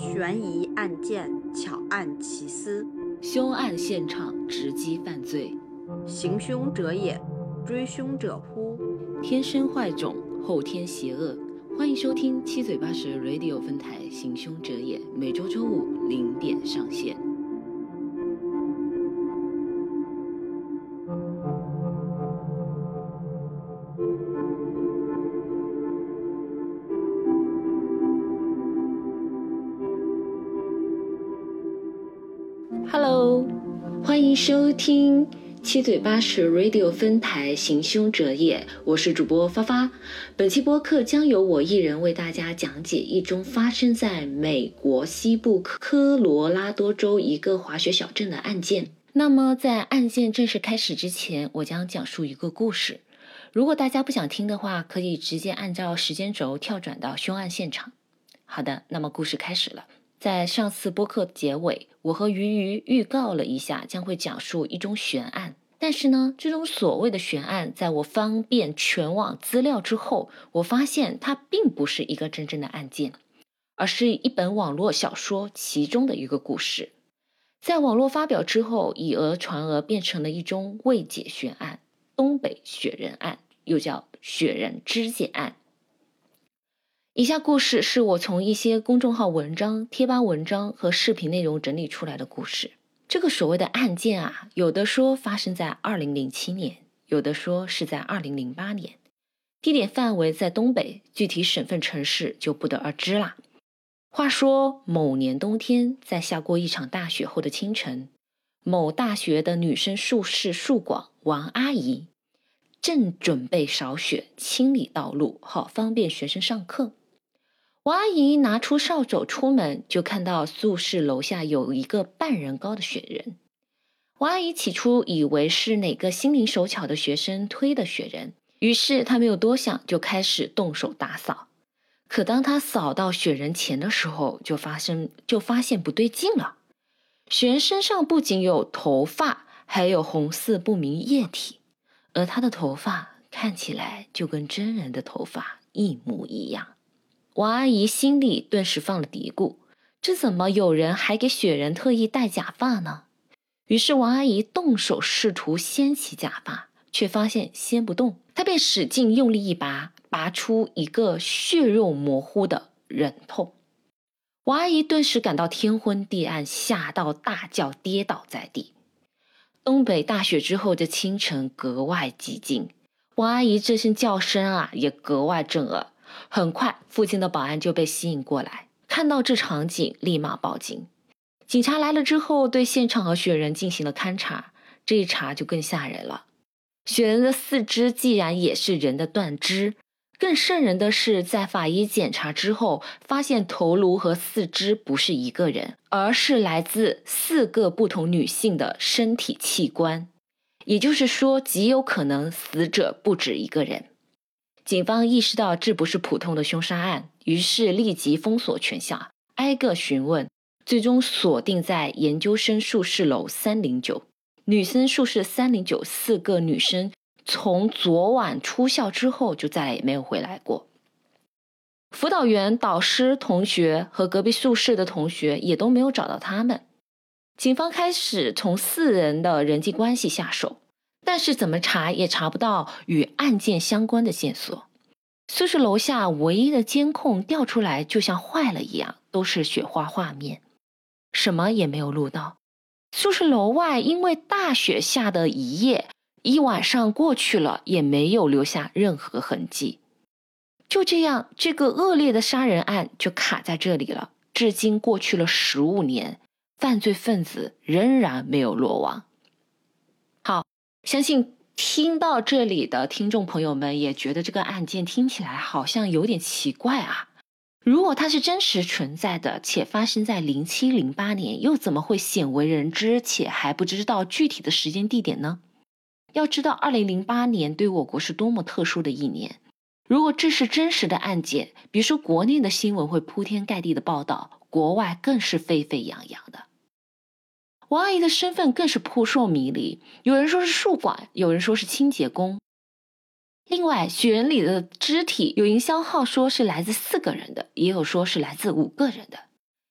悬疑案件巧案奇思，凶案现场直击犯罪，行凶者也，追凶者乎？天生坏种，后天邪恶。欢迎收听七嘴八舌 Radio 分台《行凶者也》，每周周五零点上线。收听七嘴八舌 Radio 分台《行凶者也》，我是主播发发。本期播客将由我一人为大家讲解一宗发生在美国西部科罗拉多州一个滑雪小镇的案件。那么，在案件正式开始之前，我将讲述一个故事。如果大家不想听的话，可以直接按照时间轴跳转到凶案现场。好的，那么故事开始了。在上次播客结尾，我和鱼鱼预告了一下将会讲述一宗悬案。但是呢，这种所谓的悬案，在我翻遍全网资料之后，我发现它并不是一个真正的案件，而是一本网络小说其中的一个故事。在网络发表之后，以讹传讹，变成了一宗未解悬案——东北雪人案，又叫雪人肢解案。以下故事是我从一些公众号文章、贴吧文章和视频内容整理出来的故事。这个所谓的案件啊，有的说发生在二零零七年，有的说是在二零零八年，地点范围在东北，具体省份城市就不得而知啦。话说某年冬天，在下过一场大雪后的清晨，某大学的女生宿舍宿管王阿姨正准备扫雪清理道路，好方便学生上课。王阿姨拿出扫帚出门，就看到宿舍楼下有一个半人高的雪人。王阿姨起初以为是哪个心灵手巧的学生推的雪人，于是她没有多想，就开始动手打扫。可当她扫到雪人前的时候，就发生就发现不对劲了。雪人身上不仅有头发，还有红色不明液体，而他的头发看起来就跟真人的头发一模一样。王阿姨心里顿时放了嘀咕：这怎么有人还给雪人特意戴假发呢？于是王阿姨动手试图掀起假发，却发现掀不动。她便使劲用力一拔，拔出一个血肉模糊的人头。王阿姨顿时感到天昏地暗，吓到大叫，跌倒在地。东北大雪之后的清晨格外寂静，王阿姨这声叫声啊，也格外震耳。很快，附近的保安就被吸引过来，看到这场景，立马报警。警察来了之后，对现场和雪人进行了勘查。这一查就更吓人了，雪人的四肢既然也是人的断肢，更瘆人的是，在法医检查之后，发现头颅和四肢不是一个人，而是来自四个不同女性的身体器官。也就是说，极有可能死者不止一个人。警方意识到这不是普通的凶杀案，于是立即封锁全校，挨个询问，最终锁定在研究生宿舍楼三零九、女生宿舍三零九。四个女生从昨晚出校之后就再也没有回来过。辅导员、导师、同学和隔壁宿舍的同学也都没有找到他们。警方开始从四人的人际关系下手。但是怎么查也查不到与案件相关的线索。宿舍楼下唯一的监控调出来，就像坏了一样，都是雪花画面，什么也没有录到。宿舍楼外因为大雪下的一夜，一晚上过去了，也没有留下任何痕迹。就这样，这个恶劣的杀人案就卡在这里了。至今过去了十五年，犯罪分子仍然没有落网。相信听到这里的听众朋友们也觉得这个案件听起来好像有点奇怪啊！如果它是真实存在的，且发生在零七零八年，又怎么会鲜为人知且还不知道具体的时间地点呢？要知道，二零零八年对我国是多么特殊的一年。如果这是真实的案件，别说国内的新闻会铺天盖地的报道，国外更是沸沸扬扬的。王阿姨的身份更是扑朔迷离，有人说是宿管，有人说是清洁工。另外，雪人里的肢体有营销号说是来自四个人的，也有说是来自五个人的。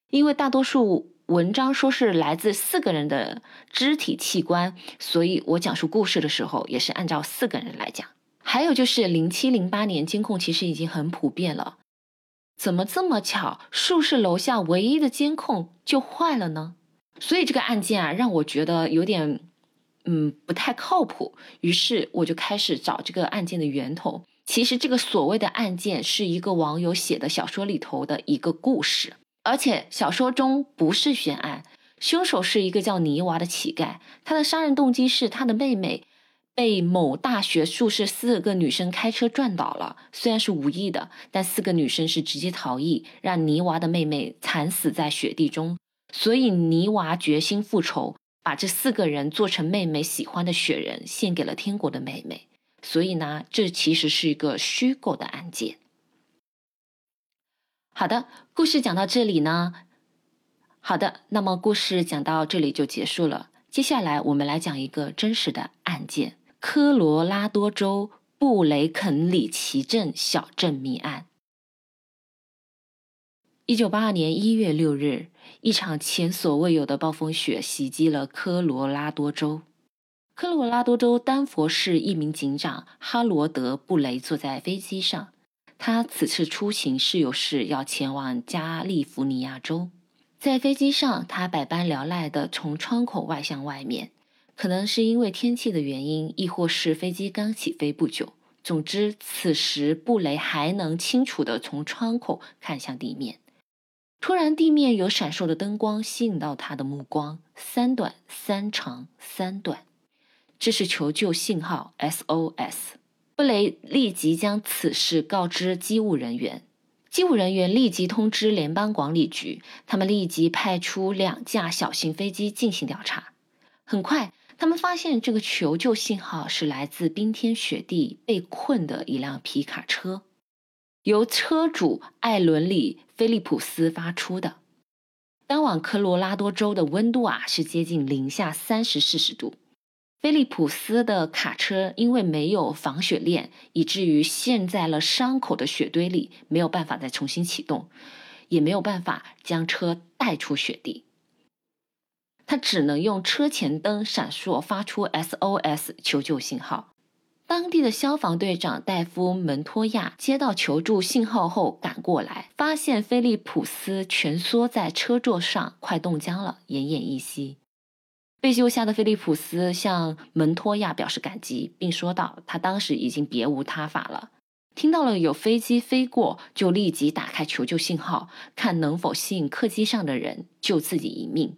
因为大多数文章说是来自四个人的肢体器官，所以我讲述故事的时候也是按照四个人来讲。还有就是零七零八年监控其实已经很普遍了，怎么这么巧，树市楼下唯一的监控就坏了呢？所以这个案件啊，让我觉得有点。嗯，不太靠谱。于是我就开始找这个案件的源头。其实这个所谓的案件是一个网友写的小说里头的一个故事，而且小说中不是悬案，凶手是一个叫泥娃的乞丐。他的杀人动机是他的妹妹被某大学宿舍四个女生开车撞倒了，虽然是无意的，但四个女生是直接逃逸，让泥娃的妹妹惨死在雪地中。所以泥娃决心复仇。把这四个人做成妹妹喜欢的雪人，献给了天国的妹妹。所以呢，这其实是一个虚构的案件。好的，故事讲到这里呢，好的，那么故事讲到这里就结束了。接下来我们来讲一个真实的案件——科罗拉多州布雷肯里奇镇小镇谜案。一九八二年一月六日。一场前所未有的暴风雪袭击了科罗拉多州。科罗拉多州丹佛市一名警长哈罗德·布雷坐在飞机上，他此次出行是有事要前往加利福尼亚州。在飞机上，他百般聊赖地从窗口外向外面，可能是因为天气的原因，亦或是飞机刚起飞不久。总之，此时布雷还能清楚地从窗口看向地面。突然，地面有闪烁的灯光吸引到他的目光，三短三长三短，这是求救信号 SOS。布雷立即将此事告知机务人员，机务人员立即通知联邦管理局，他们立即派出两架小型飞机进行调查。很快，他们发现这个求救信号是来自冰天雪地被困的一辆皮卡车。由车主艾伦里菲利普斯发出的。当晚科罗拉多州的温度啊是接近零下三十摄氏度。菲利普斯的卡车因为没有防雪链，以至于陷在了伤口的雪堆里，没有办法再重新启动，也没有办法将车带出雪地。他只能用车前灯闪烁，发出 SOS 求救信号。当地的消防队长戴夫·门托亚接到求助信号后赶过来，发现菲利普斯蜷缩在车座上，快冻僵了，奄奄一息。被救下的菲利普斯向门托亚表示感激，并说道：“他当时已经别无他法了，听到了有飞机飞过，就立即打开求救信号，看能否吸引客机上的人救自己一命。”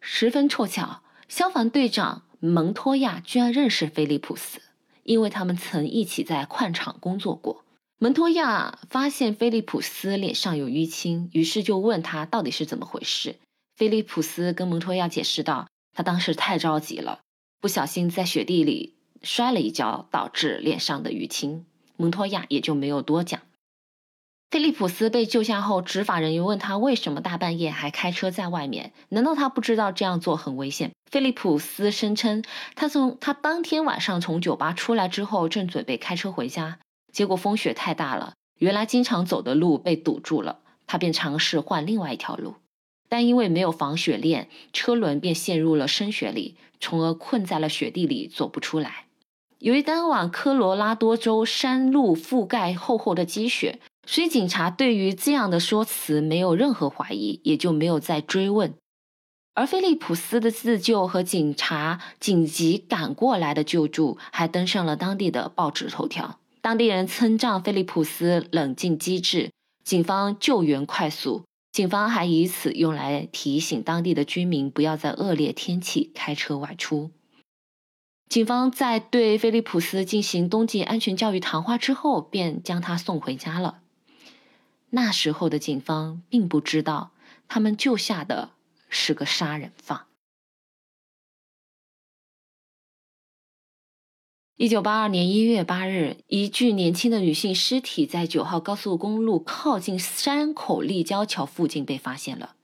十分凑巧，消防队长。蒙托亚居然认识菲利普斯，因为他们曾一起在矿场工作过。蒙托亚发现菲利普斯脸上有淤青，于是就问他到底是怎么回事。菲利普斯跟蒙托亚解释道：“他当时太着急了，不小心在雪地里摔了一跤，导致脸上的淤青。”蒙托亚也就没有多讲。菲利普斯被救下后，执法人员问他为什么大半夜还开车在外面？难道他不知道这样做很危险？菲利普斯声称，他从他当天晚上从酒吧出来之后，正准备开车回家，结果风雪太大了，原来经常走的路被堵住了，他便尝试换另外一条路，但因为没有防雪链，车轮便陷入了深雪里，从而困在了雪地里，走不出来。由于当晚科罗拉多州山路覆盖厚厚的积雪。所以警察对于这样的说辞没有任何怀疑，也就没有再追问。而菲利普斯的自救和警察紧急赶过来的救助，还登上了当地的报纸头条。当地人称赞菲利普斯冷静机智，警方救援快速。警方还以此用来提醒当地的居民不要在恶劣天气开车外出。警方在对菲利普斯进行冬季安全教育谈话之后，便将他送回家了。那时候的警方并不知道，他们救下的是个杀人犯。一九八二年一月八日，一具年轻的女性尸体在九号高速公路靠近山口立交桥附近被发现了。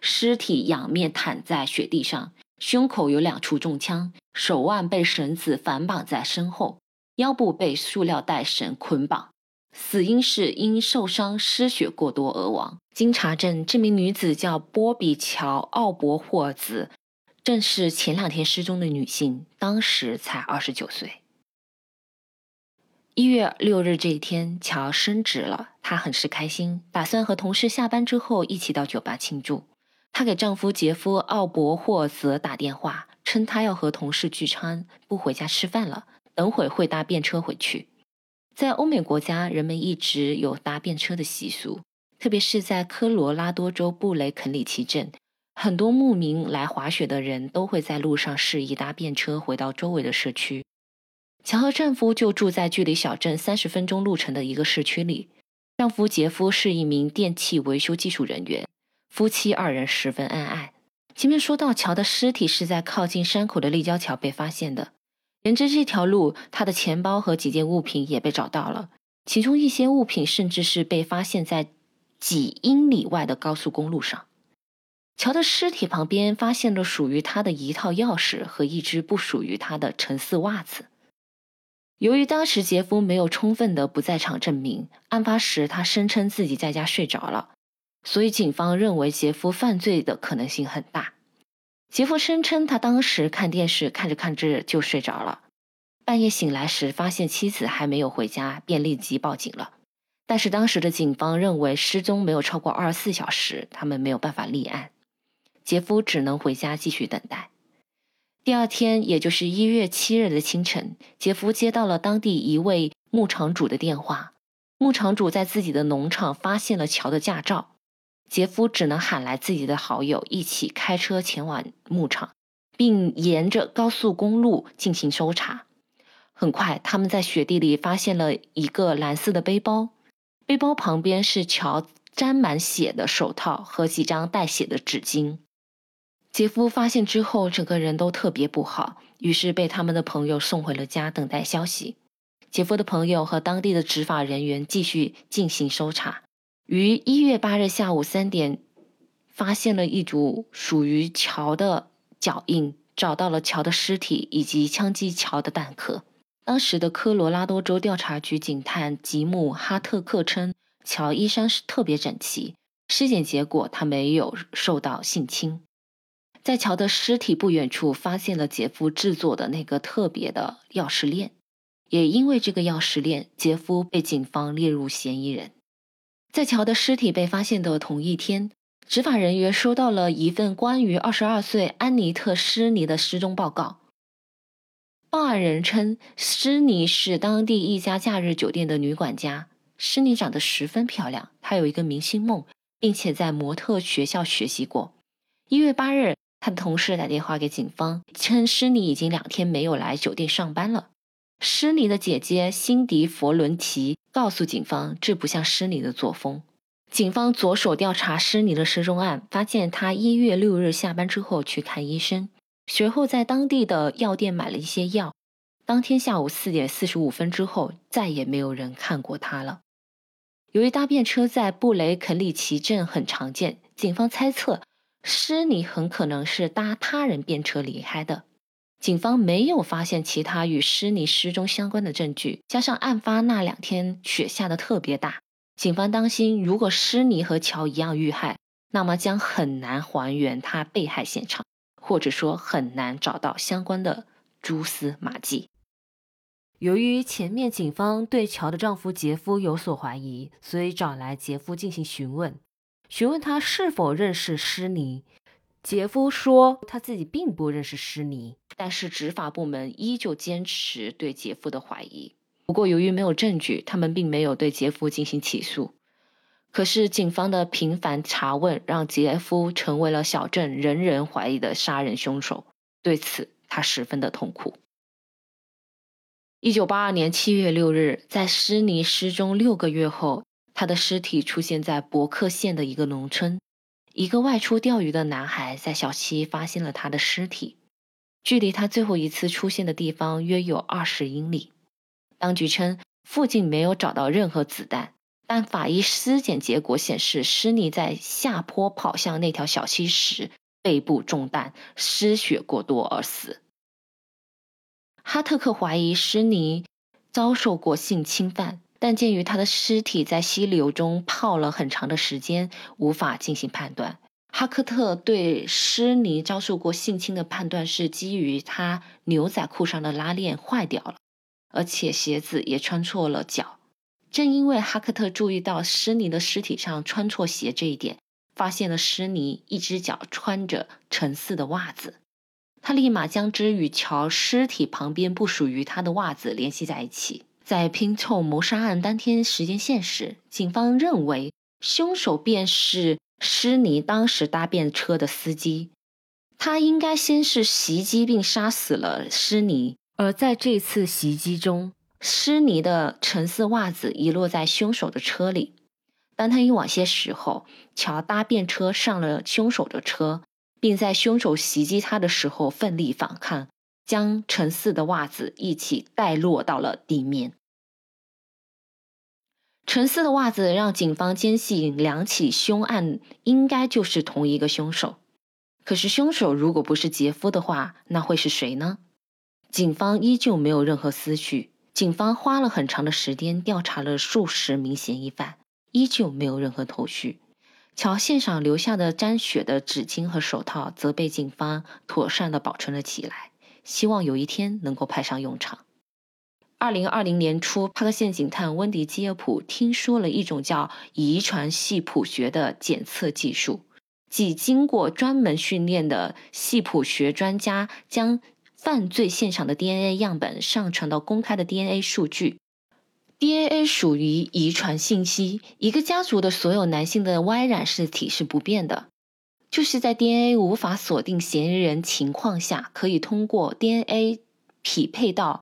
尸体仰面躺在雪地上，胸口有两处中枪，手腕被绳子反绑在身后，腰部被塑料袋绳捆绑。死因是因受伤失血过多而亡。经查证，这名女子叫波比乔·奥伯霍兹，正是前两天失踪的女性，当时才二十九岁。一月六日这一天，乔升职了，她很是开心，打算和同事下班之后一起到酒吧庆祝。她给丈夫杰夫·奥伯霍泽打电话，称她要和同事聚餐，不回家吃饭了，等会会搭便车回去。在欧美国家，人们一直有搭便车的习俗，特别是在科罗拉多州布雷肯里奇镇，很多慕名来滑雪的人都会在路上示意搭便车回到周围的社区。乔和丈夫就住在距离小镇三十分钟路程的一个市区里。丈夫杰夫是一名电器维修技术人员。夫妻二人十分恩爱。前面说到，乔的尸体是在靠近山口的立交桥被发现的。沿着这条路，他的钱包和几件物品也被找到了，其中一些物品甚至是被发现在几英里外的高速公路上。乔的尸体旁边发现了属于他的一套钥匙和一只不属于他的橙色袜子。由于当时杰夫没有充分的不在场证明，案发时他声称自己在家睡着了。所以，警方认为杰夫犯罪的可能性很大。杰夫声称，他当时看电视，看着看着就睡着了。半夜醒来时，发现妻子还没有回家，便立即报警了。但是，当时的警方认为失踪没有超过二十四小时，他们没有办法立案。杰夫只能回家继续等待。第二天，也就是一月七日的清晨，杰夫接到了当地一位牧场主的电话。牧场主在自己的农场发现了乔的驾照。杰夫只能喊来自己的好友一起开车前往牧场，并沿着高速公路进行搜查。很快，他们在雪地里发现了一个蓝色的背包，背包旁边是乔沾满血的手套和几张带血的纸巾。杰夫发现之后，整个人都特别不好，于是被他们的朋友送回了家，等待消息。杰夫的朋友和当地的执法人员继续进行搜查。于一月八日下午三点，发现了一组属于乔的脚印，找到了乔的尸体以及枪击乔的弹壳。当时的科罗拉多州调查局警探吉姆·哈特克称，乔衣衫是特别整齐，尸检结果他没有受到性侵。在乔的尸体不远处，发现了杰夫制作的那个特别的钥匙链，也因为这个钥匙链，杰夫被警方列入嫌疑人。在乔的尸体被发现的同一天，执法人员收到了一份关于二十二岁安妮特·施尼的失踪报告。报案人称，施尼是当地一家假日酒店的女管家。施尼长得十分漂亮，她有一个明星梦，并且在模特学校学习过。一月八日，她的同事打电话给警方，称施尼已经两天没有来酒店上班了。施尼的姐姐辛迪·佛伦提。告诉警方，这不像施尼的作风。警方着手调查施尼的失踪案，发现他一月六日下班之后去看医生，随后在当地的药店买了一些药。当天下午四点四十五分之后，再也没有人看过他了。由于搭便车在布雷肯里奇镇很常见，警方猜测施尼很可能是搭他人便车离开的。警方没有发现其他与施尼失踪相关的证据，加上案发那两天雪下的特别大，警方担心如果施尼和乔一样遇害，那么将很难还原他被害现场，或者说很难找到相关的蛛丝马迹。由于前面警方对乔的丈夫杰夫有所怀疑，所以找来杰夫进行询问，询问他是否认识施尼。杰夫说他自己并不认识施尼，但是执法部门依旧坚持对杰夫的怀疑。不过，由于没有证据，他们并没有对杰夫进行起诉。可是，警方的频繁查问让杰夫成为了小镇人人怀疑的杀人凶手。对此，他十分的痛苦。一九八二年七月六日，在施尼失踪六个月后，他的尸体出现在伯克县的一个农村。一个外出钓鱼的男孩在小溪发现了他的尸体，距离他最后一次出现的地方约有二十英里。当局称附近没有找到任何子弹，但法医尸检结果显示，施尼在下坡跑向那条小溪时背部中弹，失血过多而死。哈特克怀疑施尼遭受过性侵犯，但鉴于他的尸体在溪流中泡了很长的时间，无法进行判断。哈克特对施尼遭受过性侵的判断是基于他牛仔裤上的拉链坏掉了，而且鞋子也穿错了脚。正因为哈克特注意到施尼的尸体上穿错鞋这一点，发现了施尼一只脚穿着橙色的袜子，他立马将之与乔尸体旁边不属于他的袜子联系在一起。在拼凑谋杀案当天时间线时，警方认为凶手便是。施尼当时搭便车的司机，他应该先是袭击并杀死了施尼，而在这次袭击中，施尼的橙色袜子遗落在凶手的车里。当他一晚些时候，乔搭便车上了凶手的车，并在凶手袭击他的时候奋力反抗，将橙色的袜子一起带落到了地面。橙色的袜子让警方坚信两起凶案应该就是同一个凶手。可是凶手如果不是杰夫的话，那会是谁呢？警方依旧没有任何思绪。警方花了很长的时间调查了数十名嫌疑犯，依旧没有任何头绪。乔现场留下的沾血的纸巾和手套，则被警方妥善的保存了起来，希望有一天能够派上用场。二零二零年初，帕克县警探温迪基耶普听说了一种叫遗传系谱学的检测技术，即经过专门训练的系谱学专家将犯罪现场的 DNA 样本上传到公开的 DNA 数据。DNA 属于遗传信息，一个家族的所有男性的 Y 染色体是不变的，就是在 DNA 无法锁定嫌疑人情况下，可以通过 DNA 匹配到。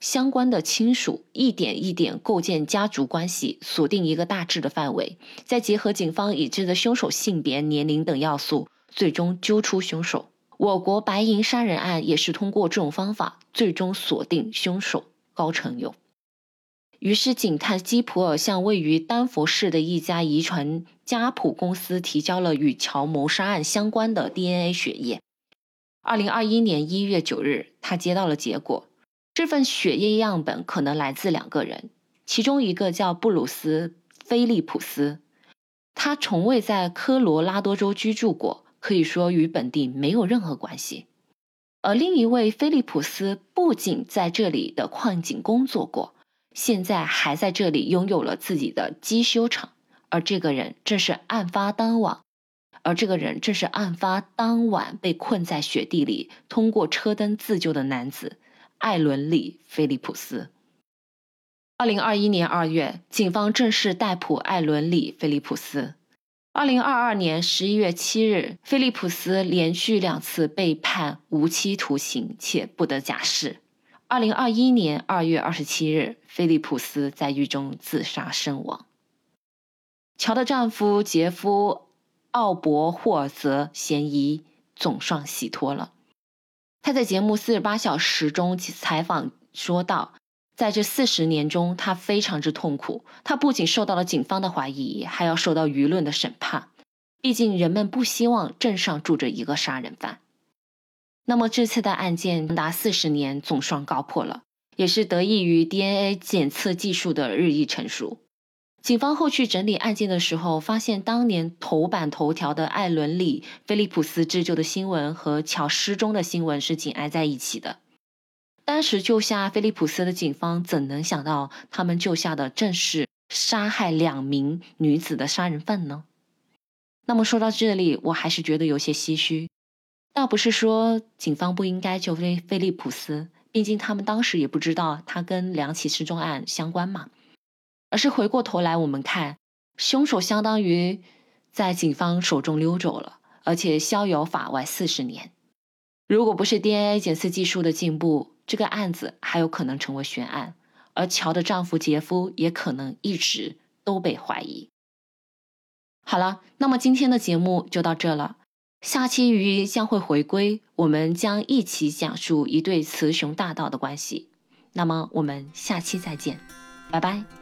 相关的亲属一点一点构建家族关系，锁定一个大致的范围，再结合警方已知的凶手性别、年龄等要素，最终揪出凶手。我国白银杀人案也是通过这种方法，最终锁定凶手高成勇。于是，警探基普尔向位于丹佛市的一家遗传家谱公司提交了与乔谋杀案相关的 DNA 血液。二零二一年一月九日，他接到了结果。这份血液样本可能来自两个人，其中一个叫布鲁斯·菲利普斯，他从未在科罗拉多州居住过，可以说与本地没有任何关系；而另一位菲利普斯不仅在这里的矿井工作过，现在还在这里拥有了自己的机修厂，而这个人正是案发当晚，而这个人正是案发当晚被困在雪地里，通过车灯自救的男子。艾伦·里·菲利普斯。二零二一年二月，警方正式逮捕艾伦·里·菲利普斯。二零二二年十一月七日，菲利普斯连续两次被判无期徒刑且不得假释。二零二一年二月二十七日，菲利普斯在狱中自杀身亡。乔的丈夫杰夫·奥伯霍尔则嫌疑总算洗脱了。他在节目《四十八小时》中采访说道：“在这四十年中，他非常之痛苦。他不仅受到了警方的怀疑，还要受到舆论的审判。毕竟，人们不希望镇上住着一个杀人犯。那么，这次的案件长达四十年总算告破了，也是得益于 DNA 检测技术的日益成熟。”警方后续整理案件的时候，发现当年头版头条的艾伦里菲利普斯自救的新闻和乔失踪的新闻是紧挨在一起的。当时救下菲利普斯的警方怎能想到，他们救下的正是杀害两名女子的杀人犯呢？那么说到这里，我还是觉得有些唏嘘。倒不是说警方不应该救菲菲利普斯，毕竟他们当时也不知道他跟两起失踪案相关嘛。而是回过头来，我们看凶手相当于在警方手中溜走了，而且逍遥法外四十年。如果不是 DNA 检测技术的进步，这个案子还有可能成为悬案，而乔的丈夫杰夫也可能一直都被怀疑。好了，那么今天的节目就到这了。下期鱼将会回归，我们将一起讲述一对雌雄大盗的关系。那么我们下期再见。拜拜。